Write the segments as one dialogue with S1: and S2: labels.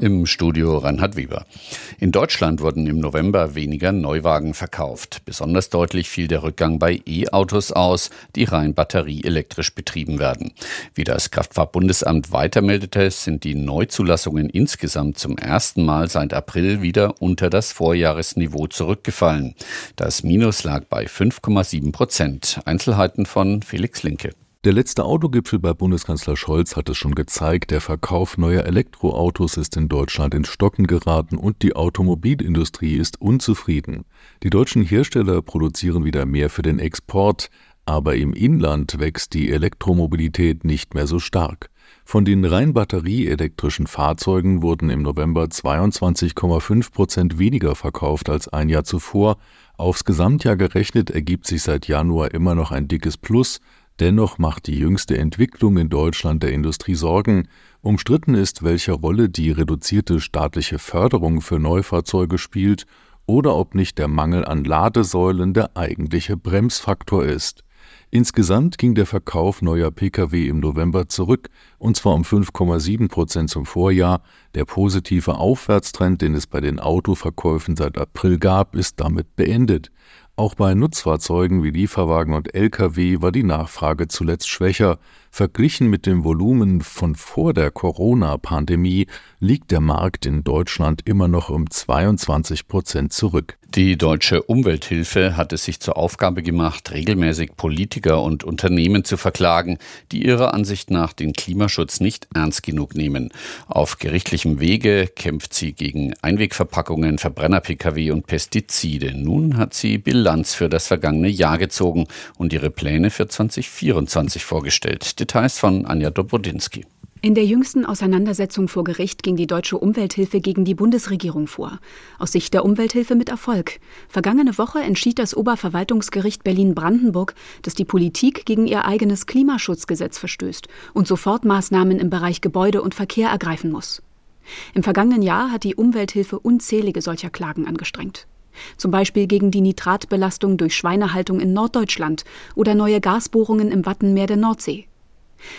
S1: Im Studio Reinhard Weber. In Deutschland wurden im November weniger Neuwagen verkauft. Besonders deutlich fiel der Rückgang bei E-Autos aus, die rein batterieelektrisch betrieben werden. Wie das Kraftfahrtbundesamt weitermeldete, sind die Neuzulassungen insgesamt zum ersten Mal seit April wieder unter das Vorjahresniveau zurückgefallen. Das Minus lag bei 5,7 Prozent. Einzelheiten von Felix Linke.
S2: Der letzte Autogipfel bei Bundeskanzler Scholz hat es schon gezeigt, der Verkauf neuer Elektroautos ist in Deutschland ins Stocken geraten und die Automobilindustrie ist unzufrieden. Die deutschen Hersteller produzieren wieder mehr für den Export, aber im Inland wächst die Elektromobilität nicht mehr so stark. Von den rein batterieelektrischen Fahrzeugen wurden im November 22,5 Prozent weniger verkauft als ein Jahr zuvor. Aufs Gesamtjahr gerechnet ergibt sich seit Januar immer noch ein dickes Plus, Dennoch macht die jüngste Entwicklung in Deutschland der Industrie Sorgen. Umstritten ist, welche Rolle die reduzierte staatliche Förderung für Neufahrzeuge spielt oder ob nicht der Mangel an Ladesäulen der eigentliche Bremsfaktor ist. Insgesamt ging der Verkauf neuer Pkw im November zurück, und zwar um 5,7 Prozent zum Vorjahr. Der positive Aufwärtstrend, den es bei den Autoverkäufen seit April gab, ist damit beendet. Auch bei Nutzfahrzeugen wie Lieferwagen und Lkw war die Nachfrage zuletzt schwächer. Verglichen mit dem Volumen von vor der Corona-Pandemie liegt der Markt in Deutschland immer noch um 22 Prozent zurück.
S1: Die deutsche Umwelthilfe hat es sich zur Aufgabe gemacht, regelmäßig Politiker und Unternehmen zu verklagen, die ihrer Ansicht nach den Klimaschutz nicht ernst genug nehmen. Auf gerichtlichem Wege kämpft sie gegen Einwegverpackungen, Verbrenner-Pkw und Pestizide. Nun hat sie Bilanz für das vergangene Jahr gezogen und ihre Pläne für 2024 vorgestellt. Details von Anja Dobrodinsky.
S3: In der jüngsten Auseinandersetzung vor Gericht ging die deutsche Umwelthilfe gegen die Bundesregierung vor. Aus Sicht der Umwelthilfe mit Erfolg. Vergangene Woche entschied das Oberverwaltungsgericht Berlin-Brandenburg, dass die Politik gegen ihr eigenes Klimaschutzgesetz verstößt und sofort Maßnahmen im Bereich Gebäude und Verkehr ergreifen muss. Im vergangenen Jahr hat die Umwelthilfe unzählige solcher Klagen angestrengt. Zum Beispiel gegen die Nitratbelastung durch Schweinehaltung in Norddeutschland oder neue Gasbohrungen im Wattenmeer der Nordsee.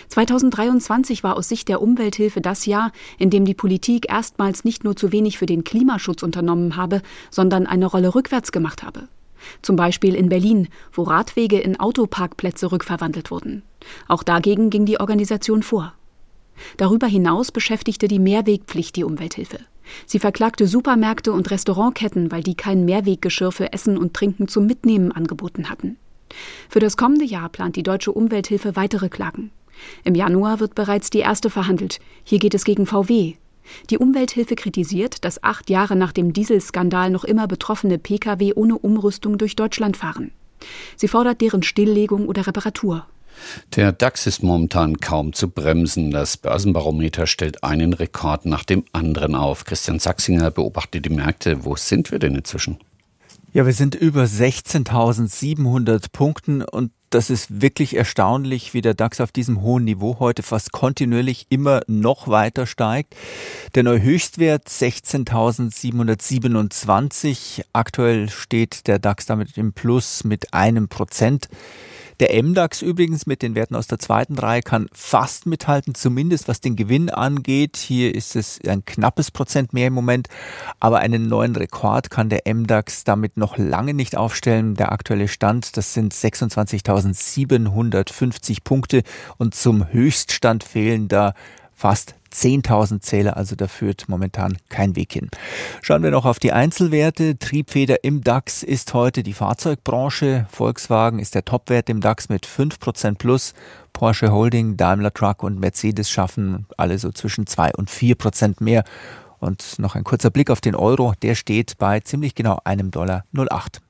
S3: 2023 war aus Sicht der Umwelthilfe das Jahr, in dem die Politik erstmals nicht nur zu wenig für den Klimaschutz unternommen habe, sondern eine Rolle rückwärts gemacht habe. Zum Beispiel in Berlin, wo Radwege in Autoparkplätze rückverwandelt wurden. Auch dagegen ging die Organisation vor. Darüber hinaus beschäftigte die Mehrwegpflicht die Umwelthilfe. Sie verklagte Supermärkte und Restaurantketten, weil die kein Mehrweggeschirr für Essen und Trinken zum Mitnehmen angeboten hatten. Für das kommende Jahr plant die Deutsche Umwelthilfe weitere Klagen. Im Januar wird bereits die erste verhandelt. Hier geht es gegen VW. Die Umwelthilfe kritisiert, dass acht Jahre nach dem Dieselskandal noch immer betroffene Pkw ohne Umrüstung durch Deutschland fahren. Sie fordert deren Stilllegung oder Reparatur.
S1: Der DAX ist momentan kaum zu bremsen. Das Börsenbarometer stellt einen Rekord nach dem anderen auf. Christian Sachsinger beobachtet die Märkte. Wo sind wir denn inzwischen?
S4: Ja, wir sind über 16.700 Punkten und das ist wirklich erstaunlich, wie der DAX auf diesem hohen Niveau heute fast kontinuierlich immer noch weiter steigt. Der neue Höchstwert 16.727. Aktuell steht der DAX damit im Plus mit einem Prozent. Der MDAX übrigens mit den Werten aus der zweiten Reihe kann fast mithalten, zumindest was den Gewinn angeht. Hier ist es ein knappes Prozent mehr im Moment, aber einen neuen Rekord kann der MDAX damit noch lange nicht aufstellen. Der aktuelle Stand, das sind 26.750 Punkte und zum Höchststand fehlen da fast 10.000 Zähler, also da führt momentan kein Weg hin. Schauen wir noch auf die Einzelwerte. Triebfeder im DAX ist heute die Fahrzeugbranche. Volkswagen ist der Topwert im DAX mit 5% plus. Porsche Holding, Daimler Truck und Mercedes schaffen alle so zwischen 2 und 4% mehr. Und noch ein kurzer Blick auf den Euro. Der steht bei ziemlich genau einem Dollar 08.